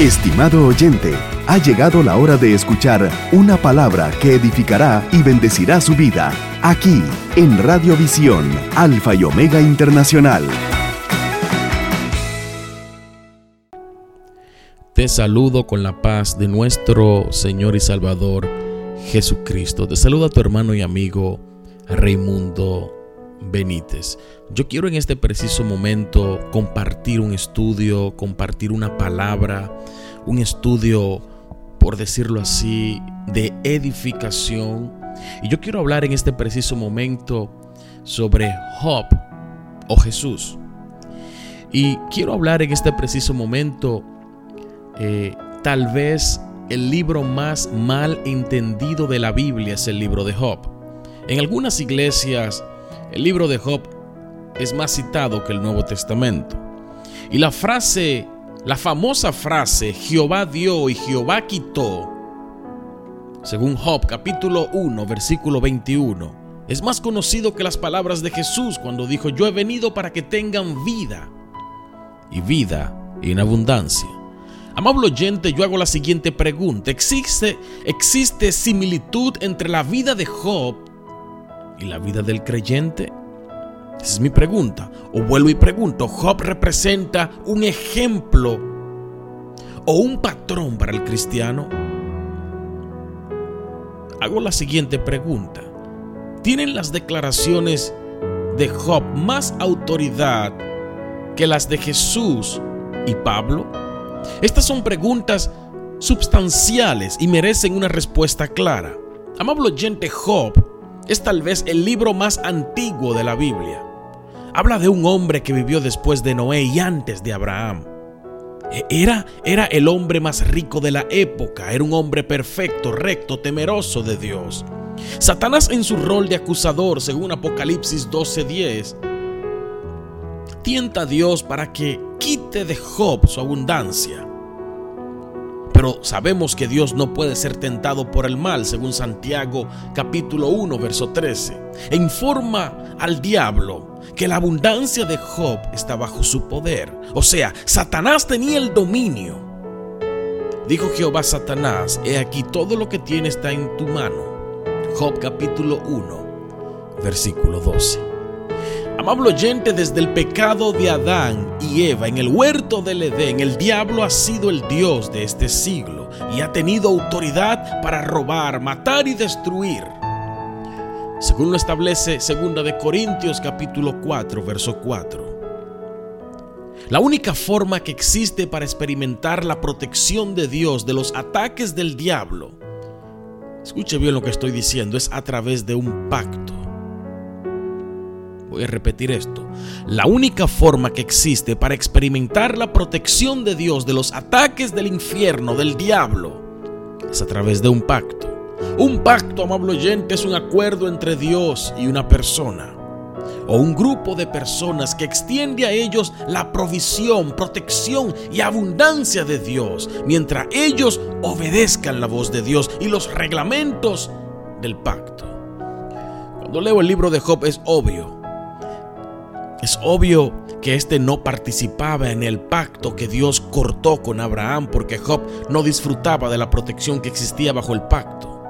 Estimado oyente, ha llegado la hora de escuchar una palabra que edificará y bendecirá su vida, aquí en Radiovisión, Alfa y Omega Internacional. Te saludo con la paz de nuestro Señor y Salvador Jesucristo. Te saluda tu hermano y amigo Raimundo Benítez. Yo quiero en este preciso momento compartir un estudio, compartir una palabra, un estudio, por decirlo así, de edificación. Y yo quiero hablar en este preciso momento sobre Job o Jesús. Y quiero hablar en este preciso momento, eh, tal vez el libro más mal entendido de la Biblia es el libro de Job. En algunas iglesias el libro de Job es más citado que el Nuevo Testamento. Y la frase, la famosa frase, Jehová dio y Jehová quitó, según Job capítulo 1, versículo 21, es más conocido que las palabras de Jesús cuando dijo, yo he venido para que tengan vida y vida en abundancia. Amable oyente, yo hago la siguiente pregunta. ¿Existe, ¿Existe similitud entre la vida de Job y la vida del creyente? Esa es mi pregunta. O vuelvo y pregunto, ¿Job representa un ejemplo o un patrón para el cristiano? Hago la siguiente pregunta. ¿Tienen las declaraciones de Job más autoridad que las de Jesús y Pablo? Estas son preguntas substanciales y merecen una respuesta clara. Amable oyente, Job es tal vez el libro más antiguo de la Biblia. Habla de un hombre que vivió después de Noé y antes de Abraham. E, era, era el hombre más rico de la época, era un hombre perfecto, recto, temeroso de Dios. Satanás en su rol de acusador, según Apocalipsis 12:10, tienta a Dios para que quite de Job su abundancia. Pero sabemos que Dios no puede ser tentado por el mal, según Santiago capítulo 1, verso 13. E informa al diablo que la abundancia de Job está bajo su poder. O sea, Satanás tenía el dominio. Dijo Jehová Satanás, he aquí todo lo que tiene está en tu mano. Job capítulo 1, versículo 12. Amable oyente, desde el pecado de Adán y Eva en el huerto del Edén, el diablo ha sido el Dios de este siglo y ha tenido autoridad para robar, matar y destruir. Según lo establece 2 de Corintios capítulo 4, verso 4. La única forma que existe para experimentar la protección de Dios de los ataques del diablo, escuche bien lo que estoy diciendo, es a través de un pacto. Voy a repetir esto. La única forma que existe para experimentar la protección de Dios de los ataques del infierno, del diablo, es a través de un pacto. Un pacto, amable oyente, es un acuerdo entre Dios y una persona o un grupo de personas que extiende a ellos la provisión, protección y abundancia de Dios, mientras ellos obedezcan la voz de Dios y los reglamentos del pacto. Cuando leo el libro de Job es obvio es obvio que éste no participaba en el pacto que Dios cortó con Abraham porque Job no disfrutaba de la protección que existía bajo el pacto.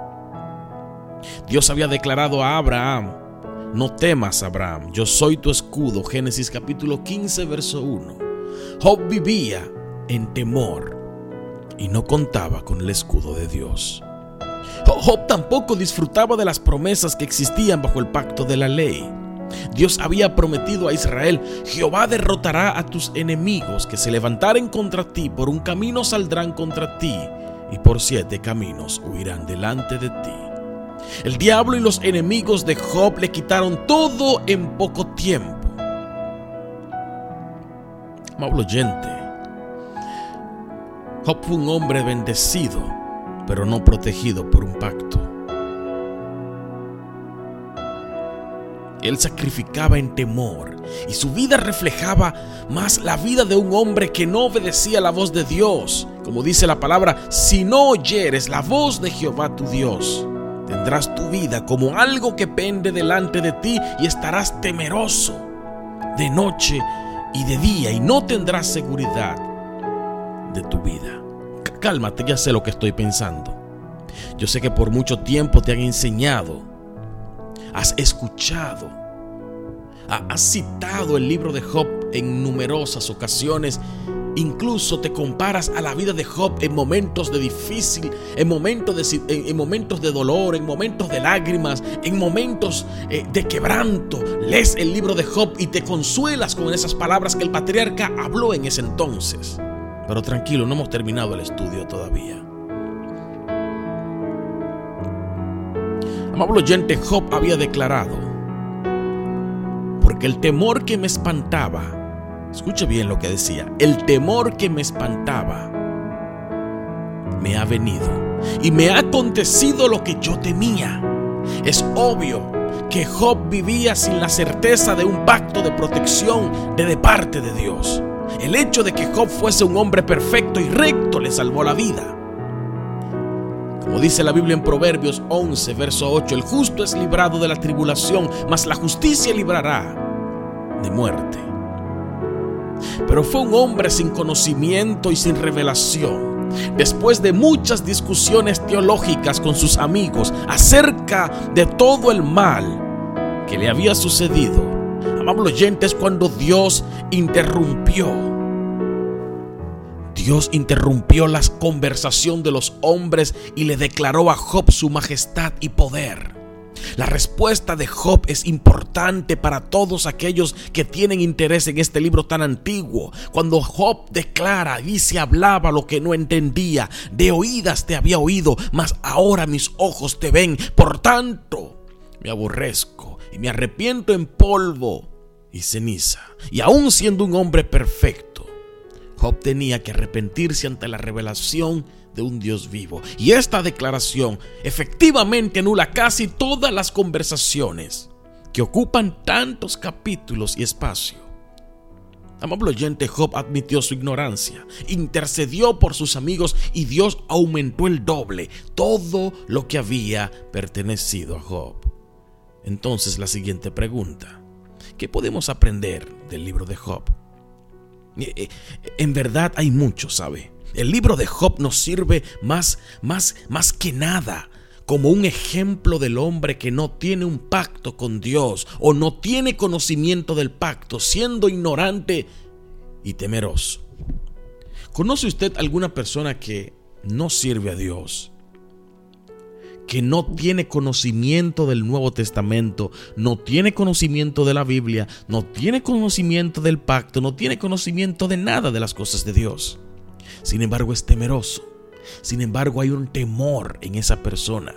Dios había declarado a Abraham, no temas Abraham, yo soy tu escudo, Génesis capítulo 15, verso 1. Job vivía en temor y no contaba con el escudo de Dios. Job tampoco disfrutaba de las promesas que existían bajo el pacto de la ley. Dios había prometido a Israel, Jehová derrotará a tus enemigos que se levantaren contra ti, por un camino saldrán contra ti y por siete caminos huirán delante de ti. El diablo y los enemigos de Job le quitaron todo en poco tiempo. Amable oyente, Job fue un hombre bendecido, pero no protegido por un pacto. Él sacrificaba en temor y su vida reflejaba más la vida de un hombre que no obedecía la voz de Dios. Como dice la palabra, si no oyeres la voz de Jehová tu Dios, tendrás tu vida como algo que pende delante de ti y estarás temeroso de noche y de día y no tendrás seguridad de tu vida. cálmate, ya sé lo que estoy pensando. Yo sé que por mucho tiempo te han enseñado, has escuchado, has citado el libro de Job en numerosas ocasiones Incluso te comparas a la vida de Job en momentos de difícil, en momentos de, en, momentos de dolor, en momentos de lágrimas, en momentos eh, de quebranto. Lees el libro de Job y te consuelas con esas palabras que el patriarca habló en ese entonces. Pero tranquilo, no hemos terminado el estudio todavía. Amable oyente, Job había declarado, porque el temor que me espantaba, Escuche bien lo que decía. El temor que me espantaba me ha venido y me ha acontecido lo que yo temía. Es obvio que Job vivía sin la certeza de un pacto de protección de, de parte de Dios. El hecho de que Job fuese un hombre perfecto y recto le salvó la vida. Como dice la Biblia en Proverbios 11, verso 8, el justo es librado de la tribulación, mas la justicia librará de muerte pero fue un hombre sin conocimiento y sin revelación. Después de muchas discusiones teológicas con sus amigos acerca de todo el mal que le había sucedido, amable oyentes, cuando Dios interrumpió Dios interrumpió la conversación de los hombres y le declaró a Job su majestad y poder. La respuesta de Job es importante para todos aquellos que tienen interés en este libro tan antiguo. Cuando Job declara, se hablaba lo que no entendía, de oídas te había oído, mas ahora mis ojos te ven. Por tanto, me aborrezco y me arrepiento en polvo y ceniza. Y aún siendo un hombre perfecto, Job tenía que arrepentirse ante la revelación de un Dios vivo. Y esta declaración efectivamente anula casi todas las conversaciones que ocupan tantos capítulos y espacio. Amable oyente, Job admitió su ignorancia, intercedió por sus amigos y Dios aumentó el doble todo lo que había pertenecido a Job. Entonces la siguiente pregunta, ¿qué podemos aprender del libro de Job? Eh, eh, en verdad hay mucho, ¿sabe? El libro de Job nos sirve más, más, más que nada como un ejemplo del hombre que no tiene un pacto con Dios o no tiene conocimiento del pacto, siendo ignorante y temeroso. ¿Conoce usted alguna persona que no sirve a Dios? Que no tiene conocimiento del Nuevo Testamento, no tiene conocimiento de la Biblia, no tiene conocimiento del pacto, no tiene conocimiento de nada de las cosas de Dios. Sin embargo, es temeroso. Sin embargo, hay un temor en esa persona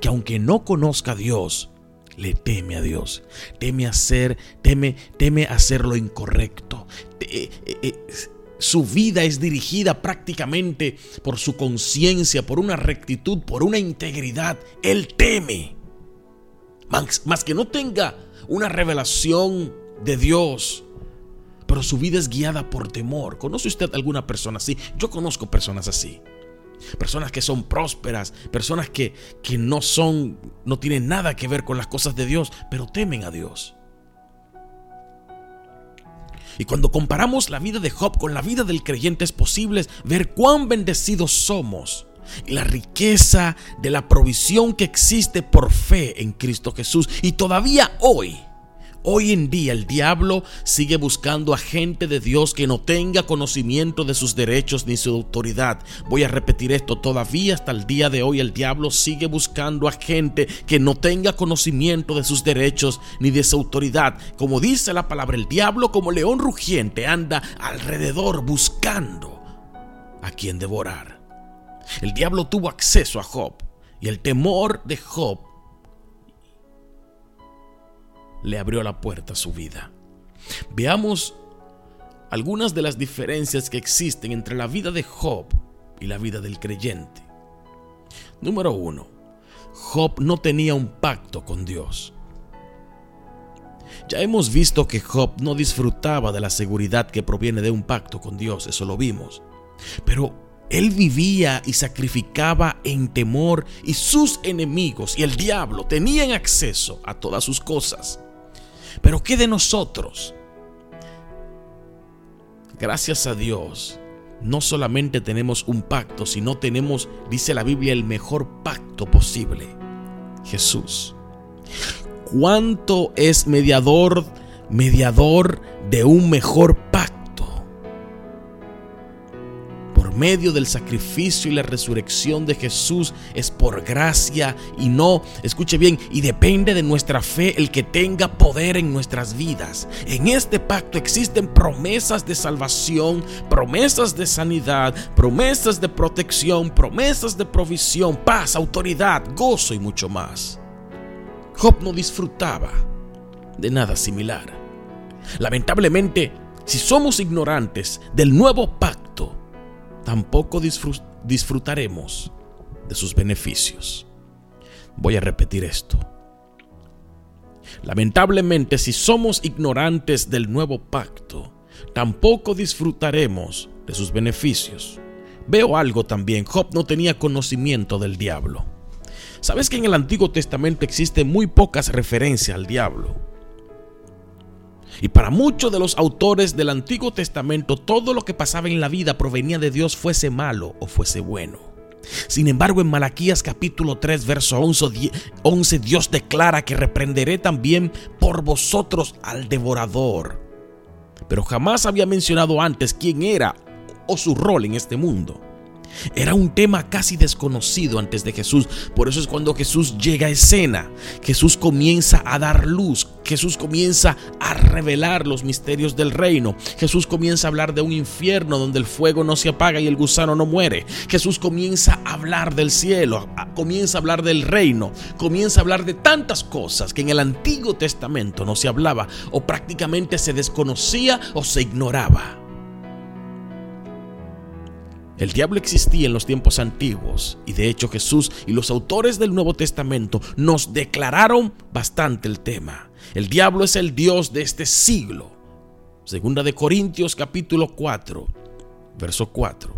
que aunque no conozca a Dios, le teme a Dios. Teme hacer, teme, teme hacer lo incorrecto. Eh, eh, su vida es dirigida prácticamente por su conciencia, por una rectitud, por una integridad. Él teme. más que no tenga una revelación de Dios, pero su vida es guiada por temor. ¿Conoce usted alguna persona así? Yo conozco personas así. Personas que son prósperas, personas que, que no son, no tienen nada que ver con las cosas de Dios, pero temen a Dios. Y cuando comparamos la vida de Job con la vida del creyente es posible ver cuán bendecidos somos y la riqueza de la provisión que existe por fe en Cristo Jesús. Y todavía hoy Hoy en día el diablo sigue buscando a gente de Dios que no tenga conocimiento de sus derechos ni su autoridad. Voy a repetir esto, todavía hasta el día de hoy el diablo sigue buscando a gente que no tenga conocimiento de sus derechos ni de su autoridad. Como dice la palabra, el diablo como león rugiente anda alrededor buscando a quien devorar. El diablo tuvo acceso a Job y el temor de Job le abrió la puerta a su vida. Veamos algunas de las diferencias que existen entre la vida de Job y la vida del creyente. Número uno, Job no tenía un pacto con Dios. Ya hemos visto que Job no disfrutaba de la seguridad que proviene de un pacto con Dios, eso lo vimos. Pero él vivía y sacrificaba en temor y sus enemigos y el diablo tenían acceso a todas sus cosas. Pero ¿qué de nosotros? Gracias a Dios, no solamente tenemos un pacto, sino tenemos, dice la Biblia, el mejor pacto posible. Jesús. ¿Cuánto es mediador, mediador de un mejor pacto? Medio del sacrificio y la resurrección de Jesús es por gracia y no, escuche bien, y depende de nuestra fe el que tenga poder en nuestras vidas. En este pacto existen promesas de salvación, promesas de sanidad, promesas de protección, promesas de provisión, paz, autoridad, gozo y mucho más. Job no disfrutaba de nada similar. Lamentablemente, si somos ignorantes del nuevo pacto, tampoco disfrutaremos de sus beneficios. Voy a repetir esto. Lamentablemente, si somos ignorantes del nuevo pacto, tampoco disfrutaremos de sus beneficios. Veo algo también, Job no tenía conocimiento del diablo. ¿Sabes que en el Antiguo Testamento existen muy pocas referencias al diablo? Y para muchos de los autores del Antiguo Testamento, todo lo que pasaba en la vida provenía de Dios, fuese malo o fuese bueno. Sin embargo, en Malaquías capítulo 3, verso 11, Dios declara que reprenderé también por vosotros al devorador. Pero jamás había mencionado antes quién era o su rol en este mundo. Era un tema casi desconocido antes de Jesús. Por eso es cuando Jesús llega a escena. Jesús comienza a dar luz. Jesús comienza a revelar los misterios del reino. Jesús comienza a hablar de un infierno donde el fuego no se apaga y el gusano no muere. Jesús comienza a hablar del cielo. Comienza a hablar del reino. Comienza a hablar de tantas cosas que en el Antiguo Testamento no se hablaba o prácticamente se desconocía o se ignoraba. El diablo existía en los tiempos antiguos y de hecho Jesús y los autores del Nuevo Testamento nos declararon bastante el tema. El diablo es el Dios de este siglo. Segunda de Corintios capítulo 4, verso 4.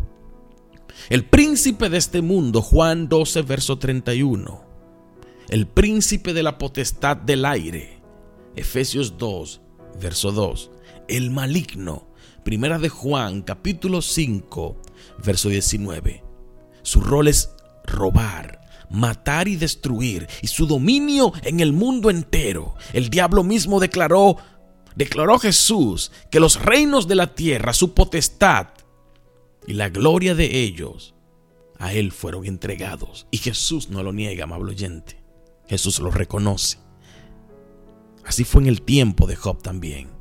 El príncipe de este mundo, Juan 12, verso 31. El príncipe de la potestad del aire, Efesios 2, verso 2. El maligno, Primera de Juan capítulo 5, verso 19. Su rol es robar, matar y destruir, y su dominio en el mundo entero. El diablo mismo declaró, declaró Jesús que los reinos de la tierra, su potestad y la gloria de ellos, a él fueron entregados. Y Jesús no lo niega, amable oyente. Jesús lo reconoce. Así fue en el tiempo de Job también.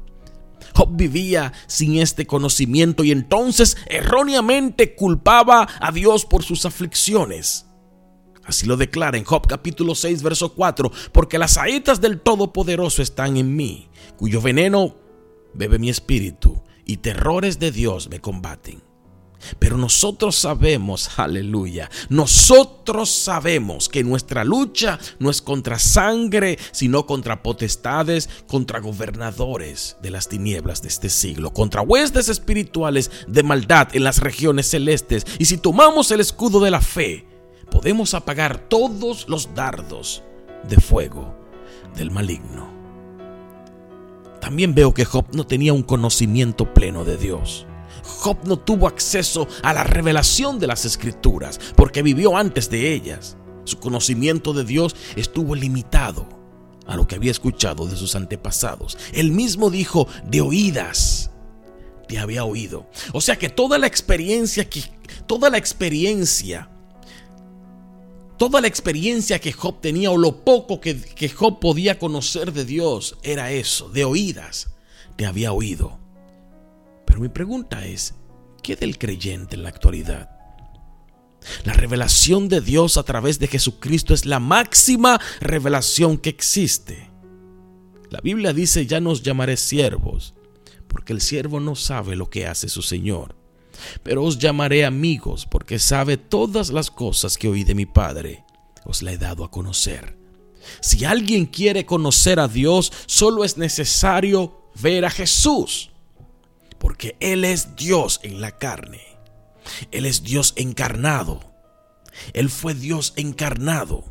Job vivía sin este conocimiento y entonces erróneamente culpaba a Dios por sus aflicciones. Así lo declara en Job capítulo 6, verso 4, porque las saetas del Todopoderoso están en mí, cuyo veneno bebe mi espíritu, y terrores de Dios me combaten. Pero nosotros sabemos, aleluya, nosotros sabemos que nuestra lucha no es contra sangre, sino contra potestades, contra gobernadores de las tinieblas de este siglo, contra huestes espirituales de maldad en las regiones celestes. Y si tomamos el escudo de la fe, podemos apagar todos los dardos de fuego del maligno. También veo que Job no tenía un conocimiento pleno de Dios. Job no tuvo acceso a la revelación de las escrituras porque vivió antes de ellas. Su conocimiento de Dios estuvo limitado a lo que había escuchado de sus antepasados. Él mismo dijo, de oídas te había oído. O sea que toda la experiencia que toda la experiencia toda la experiencia que Job tenía o lo poco que, que Job podía conocer de Dios era eso, de oídas te había oído. Pero mi pregunta es, ¿qué del creyente en la actualidad? La revelación de Dios a través de Jesucristo es la máxima revelación que existe. La Biblia dice, ya nos llamaré siervos, porque el siervo no sabe lo que hace su Señor. Pero os llamaré amigos, porque sabe todas las cosas que oí de mi Padre. Os la he dado a conocer. Si alguien quiere conocer a Dios, solo es necesario ver a Jesús porque Él es Dios en la carne. Él es Dios encarnado. Él fue Dios encarnado.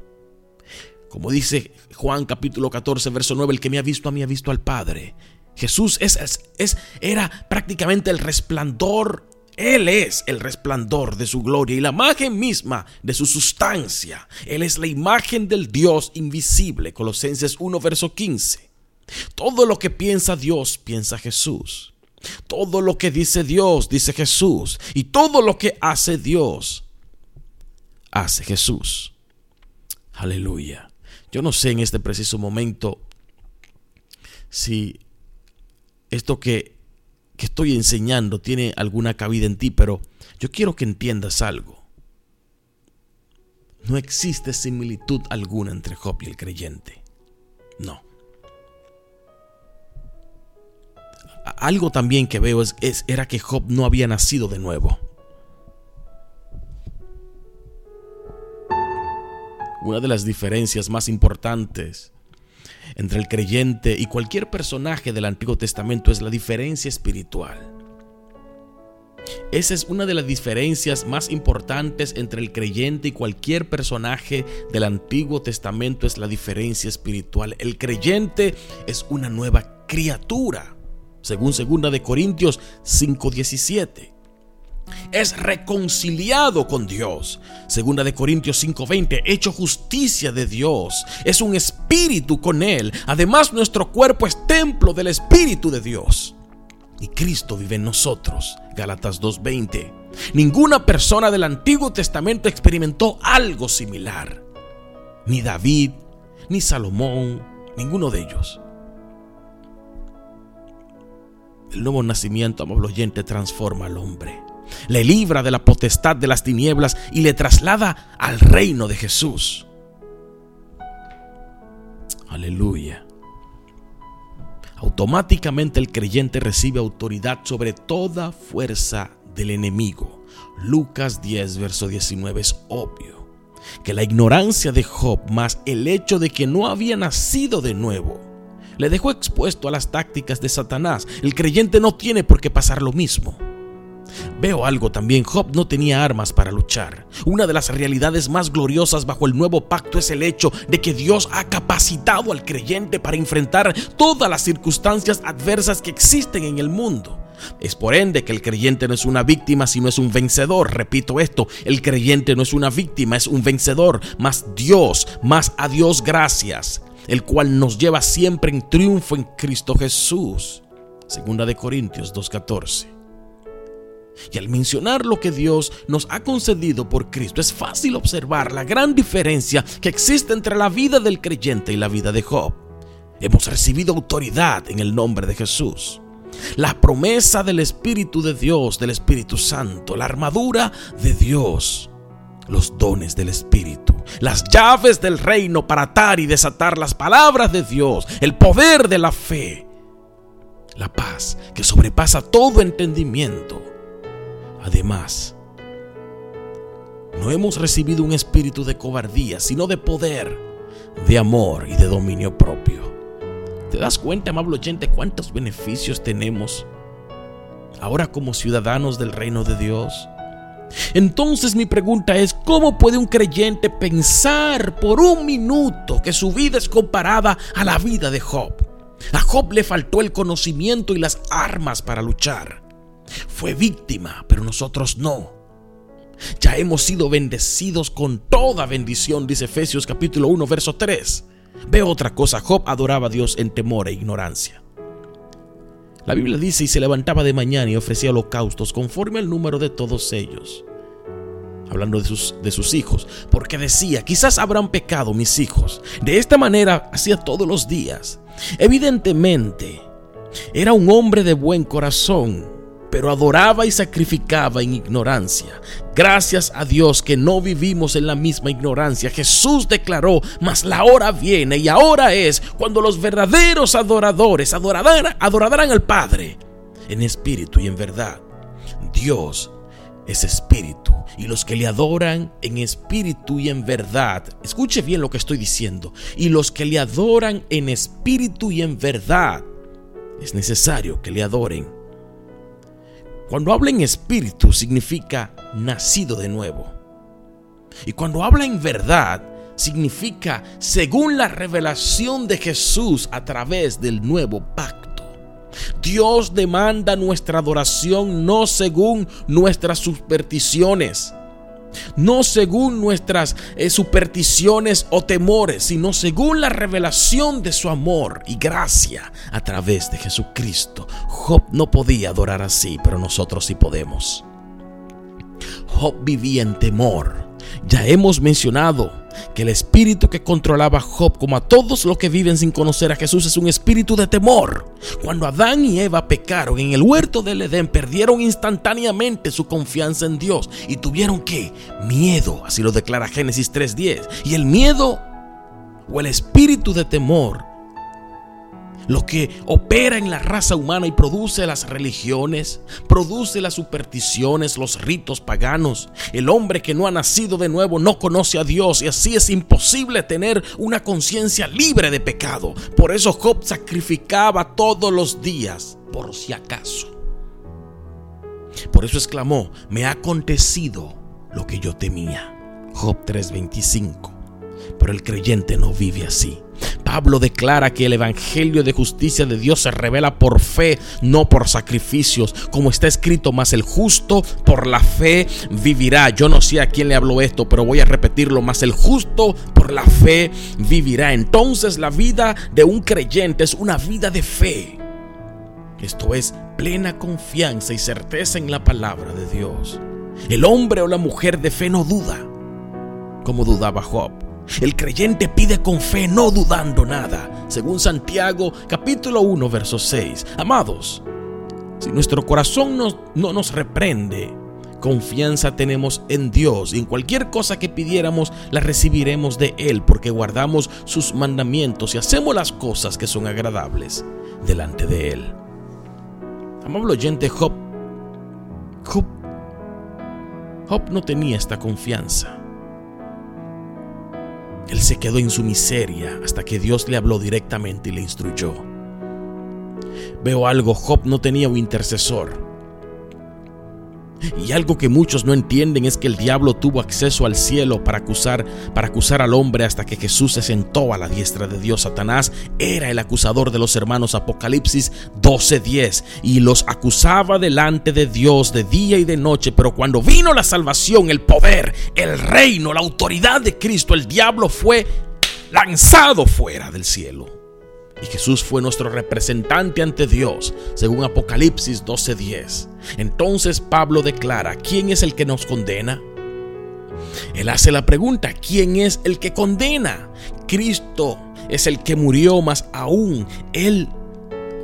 Como dice Juan capítulo 14, verso 9, el que me ha visto a mí ha visto al Padre. Jesús es, es, era prácticamente el resplandor Él es el resplandor de su gloria y la imagen misma de su sustancia. Él es la imagen del Dios invisible. Colosenses 1, verso 15. Todo lo que piensa Dios, piensa Jesús. Todo lo que dice Dios, dice Jesús. Y todo lo que hace Dios, hace Jesús. Aleluya. Yo no sé en este preciso momento si esto que que estoy enseñando tiene alguna cabida en ti, pero yo quiero que entiendas algo. No existe similitud alguna entre Job y el creyente. No. Algo también que veo es, era que Job no había nacido de nuevo. Una de las diferencias más importantes entre el creyente y cualquier personaje del Antiguo Testamento es la diferencia espiritual. Esa es una de las diferencias más importantes entre el creyente y cualquier personaje del Antiguo Testamento es la diferencia espiritual. El creyente es una nueva criatura, según 2 de Corintios 5:17 es reconciliado con Dios. Segunda de Corintios 5:20, hecho justicia de Dios. Es un espíritu con él. Además, nuestro cuerpo es templo del espíritu de Dios. Y Cristo vive en nosotros. Gálatas 2:20. Ninguna persona del Antiguo Testamento experimentó algo similar. Ni David, ni Salomón, ninguno de ellos. El nuevo nacimiento, amable oyente, transforma al hombre le libra de la potestad de las tinieblas y le traslada al reino de Jesús. Aleluya. Automáticamente el creyente recibe autoridad sobre toda fuerza del enemigo. Lucas 10, verso 19 es obvio que la ignorancia de Job más el hecho de que no había nacido de nuevo le dejó expuesto a las tácticas de Satanás. El creyente no tiene por qué pasar lo mismo. Veo algo también, Job no tenía armas para luchar. Una de las realidades más gloriosas bajo el nuevo pacto es el hecho de que Dios ha capacitado al creyente para enfrentar todas las circunstancias adversas que existen en el mundo. Es por ende que el creyente no es una víctima, sino es un vencedor. Repito esto, el creyente no es una víctima, es un vencedor. Más Dios, más a Dios gracias, el cual nos lleva siempre en triunfo en Cristo Jesús. Segunda de Corintios 2.14. Y al mencionar lo que Dios nos ha concedido por Cristo, es fácil observar la gran diferencia que existe entre la vida del creyente y la vida de Job. Hemos recibido autoridad en el nombre de Jesús. La promesa del Espíritu de Dios, del Espíritu Santo, la armadura de Dios, los dones del Espíritu, las llaves del reino para atar y desatar las palabras de Dios, el poder de la fe, la paz que sobrepasa todo entendimiento Además, no hemos recibido un espíritu de cobardía, sino de poder, de amor y de dominio propio. ¿Te das cuenta, amable oyente, cuántos beneficios tenemos ahora como ciudadanos del reino de Dios? Entonces mi pregunta es, ¿cómo puede un creyente pensar por un minuto que su vida es comparada a la vida de Job? A Job le faltó el conocimiento y las armas para luchar. Fue víctima, pero nosotros no. Ya hemos sido bendecidos con toda bendición, dice Efesios capítulo 1, verso 3. Ve otra cosa, Job adoraba a Dios en temor e ignorancia. La Biblia dice, y se levantaba de mañana y ofrecía holocaustos conforme al número de todos ellos. Hablando de sus, de sus hijos, porque decía, quizás habrán pecado mis hijos. De esta manera hacía todos los días. Evidentemente, era un hombre de buen corazón pero adoraba y sacrificaba en ignorancia. Gracias a Dios que no vivimos en la misma ignorancia. Jesús declaró, mas la hora viene y ahora es cuando los verdaderos adoradores adorarán, al Padre en espíritu y en verdad. Dios es espíritu y los que le adoran en espíritu y en verdad, escuche bien lo que estoy diciendo, y los que le adoran en espíritu y en verdad, es necesario que le adoren cuando habla en espíritu significa nacido de nuevo. Y cuando habla en verdad significa según la revelación de Jesús a través del nuevo pacto. Dios demanda nuestra adoración no según nuestras supersticiones, no según nuestras eh, supersticiones o temores, sino según la revelación de su amor y gracia a través de Jesucristo. Job no podía adorar así, pero nosotros sí podemos. Job vivía en temor. Ya hemos mencionado que el espíritu que controlaba a Job, como a todos los que viven sin conocer a Jesús, es un espíritu de temor. Cuando Adán y Eva pecaron en el huerto del Edén, perdieron instantáneamente su confianza en Dios y tuvieron que miedo, así lo declara Génesis 3:10. Y el miedo o el espíritu de temor lo que opera en la raza humana y produce las religiones, produce las supersticiones, los ritos paganos. El hombre que no ha nacido de nuevo no conoce a Dios y así es imposible tener una conciencia libre de pecado. Por eso Job sacrificaba todos los días, por si acaso. Por eso exclamó, me ha acontecido lo que yo temía. Job 3:25. Pero el creyente no vive así. Pablo declara que el Evangelio de justicia de Dios se revela por fe, no por sacrificios, como está escrito, más el justo por la fe vivirá. Yo no sé a quién le habló esto, pero voy a repetirlo, más el justo por la fe vivirá. Entonces la vida de un creyente es una vida de fe. Esto es plena confianza y certeza en la palabra de Dios. El hombre o la mujer de fe no duda, como dudaba Job. El creyente pide con fe, no dudando nada. Según Santiago capítulo 1, verso 6. Amados, si nuestro corazón no nos reprende, confianza tenemos en Dios y en cualquier cosa que pidiéramos la recibiremos de Él porque guardamos sus mandamientos y hacemos las cosas que son agradables delante de Él. Amable oyente, Job, Job, Job no tenía esta confianza. Él se quedó en su miseria hasta que Dios le habló directamente y le instruyó. Veo algo, Job no tenía un intercesor. Y algo que muchos no entienden es que el diablo tuvo acceso al cielo para acusar, para acusar al hombre hasta que Jesús se sentó a la diestra de Dios. Satanás era el acusador de los hermanos Apocalipsis 12:10 y los acusaba delante de Dios de día y de noche, pero cuando vino la salvación, el poder, el reino, la autoridad de Cristo, el diablo fue lanzado fuera del cielo. Y Jesús fue nuestro representante ante Dios, según Apocalipsis 12:10. Entonces Pablo declara, ¿quién es el que nos condena? Él hace la pregunta, ¿quién es el que condena? Cristo es el que murió, más aún Él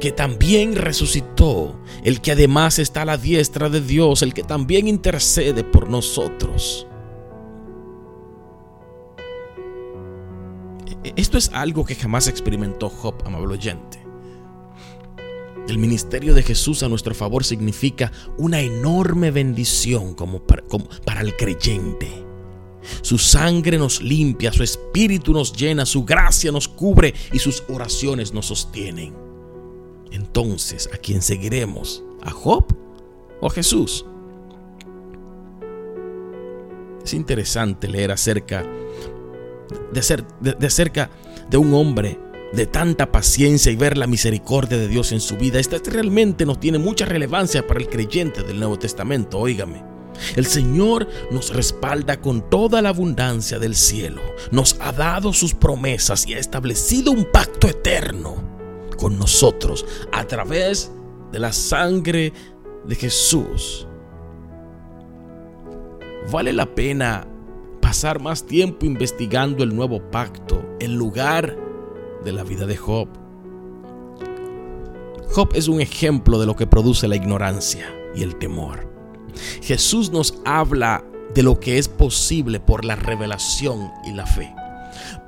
que también resucitó, el que además está a la diestra de Dios, el que también intercede por nosotros. Esto es algo que jamás experimentó Job, amable oyente. El ministerio de Jesús a nuestro favor significa una enorme bendición como para, el creyente. Su sangre nos limpia, su espíritu nos llena, su gracia nos cubre y sus oraciones nos sostienen. Entonces, ¿a quién seguiremos? ¿A Job o a Jesús? Es interesante leer acerca de, ser, de, cerca de un hombre de tanta paciencia y ver la misericordia de Dios en su vida. Esta realmente no tiene mucha relevancia para el creyente del Nuevo Testamento, óigame. El Señor nos respalda con toda la abundancia del cielo, nos ha dado sus promesas y ha establecido un pacto eterno con nosotros a través de la sangre de Jesús. Vale la pena pasar más tiempo investigando el nuevo pacto en lugar de la vida de Job. Job es un ejemplo de lo que produce la ignorancia y el temor. Jesús nos habla de lo que es posible por la revelación y la fe.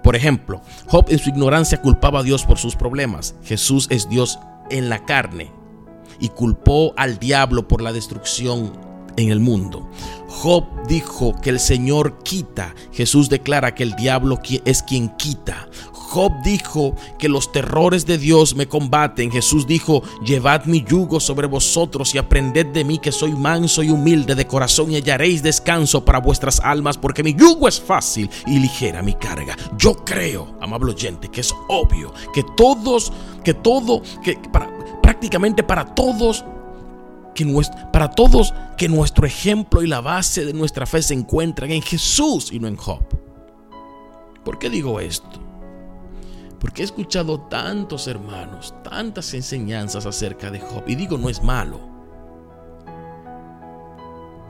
Por ejemplo, Job en su ignorancia culpaba a Dios por sus problemas. Jesús es Dios en la carne y culpó al diablo por la destrucción en el mundo. Job dijo que el Señor quita. Jesús declara que el diablo es quien quita. Job dijo que los terrores de Dios me combaten. Jesús dijo, llevad mi yugo sobre vosotros y aprended de mí que soy manso y humilde de corazón y hallaréis descanso para vuestras almas porque mi yugo es fácil y ligera mi carga. Yo creo, amable oyente, que es obvio que todos, que todo, que para, prácticamente para todos que para todos que nuestro ejemplo y la base de nuestra fe se encuentran en Jesús y no en Job. ¿Por qué digo esto? Porque he escuchado tantos hermanos, tantas enseñanzas acerca de Job y digo no es malo.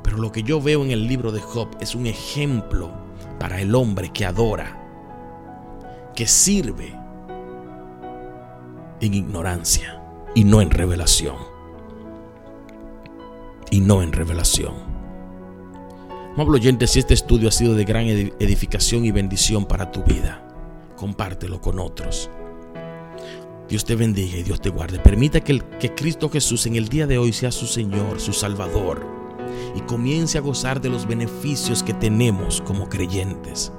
Pero lo que yo veo en el libro de Job es un ejemplo para el hombre que adora, que sirve en ignorancia y no en revelación y no en revelación. Amable oyente, si este estudio ha sido de gran edificación y bendición para tu vida, compártelo con otros. Dios te bendiga y Dios te guarde. Permita que, Cristo Jesús en el día de hoy sea su Señor, su Salvador, y comience a gozar de los beneficios que tenemos como creyentes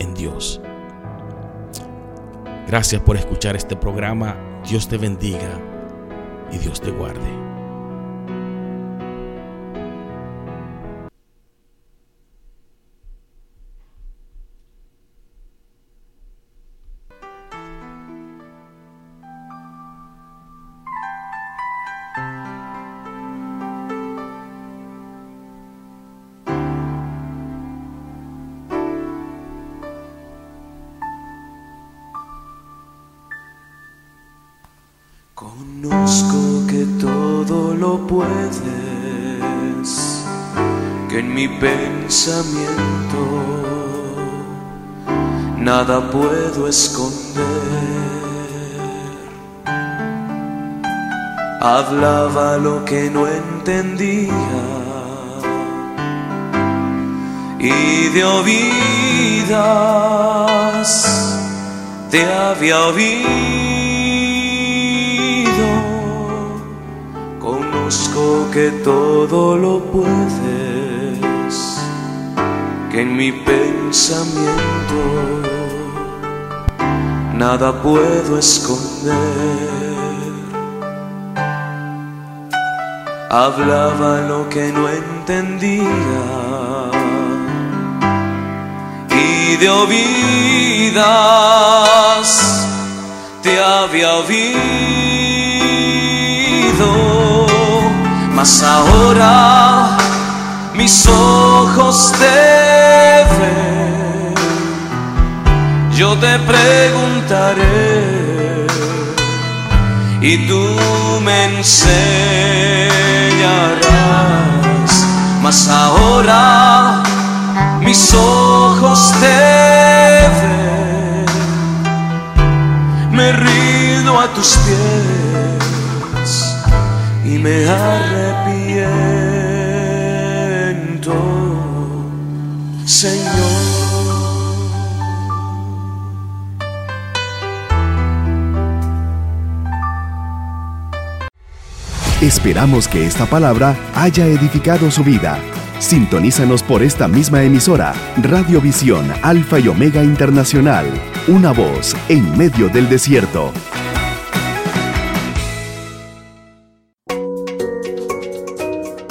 en Dios. Gracias por escuchar este programa. Dios te bendiga y Dios te guarde. Conozco que todo lo puedes, que en mi pensamiento nada puedo esconder. Hablaba lo que no entendía y de oídas te había oído Que todo lo puedes, que en mi pensamiento nada puedo esconder. Hablaba lo que no entendía y de oídas te había oído mas ahora mis ojos te ven. Yo te preguntaré y tú me enseñarás. Mas ahora mis ojos te ven. Me rindo a tus pies y me arrepiento, Esperamos que esta palabra haya edificado su vida. Sintonízanos por esta misma emisora, Radio Visión Alfa y Omega Internacional, una voz en medio del desierto.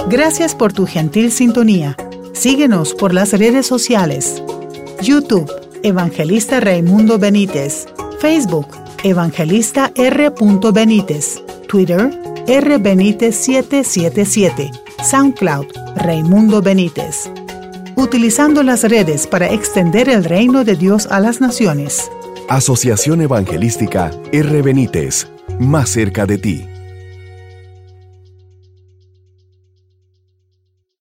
Gracias por tu gentil sintonía. Síguenos por las redes sociales. YouTube, Evangelista Raimundo Benítez. Facebook, Evangelista R. Benítez. Twitter, R. Benítez 777. SoundCloud, Raimundo Benítez. Utilizando las redes para extender el reino de Dios a las naciones. Asociación Evangelística R. Benítez, más cerca de ti.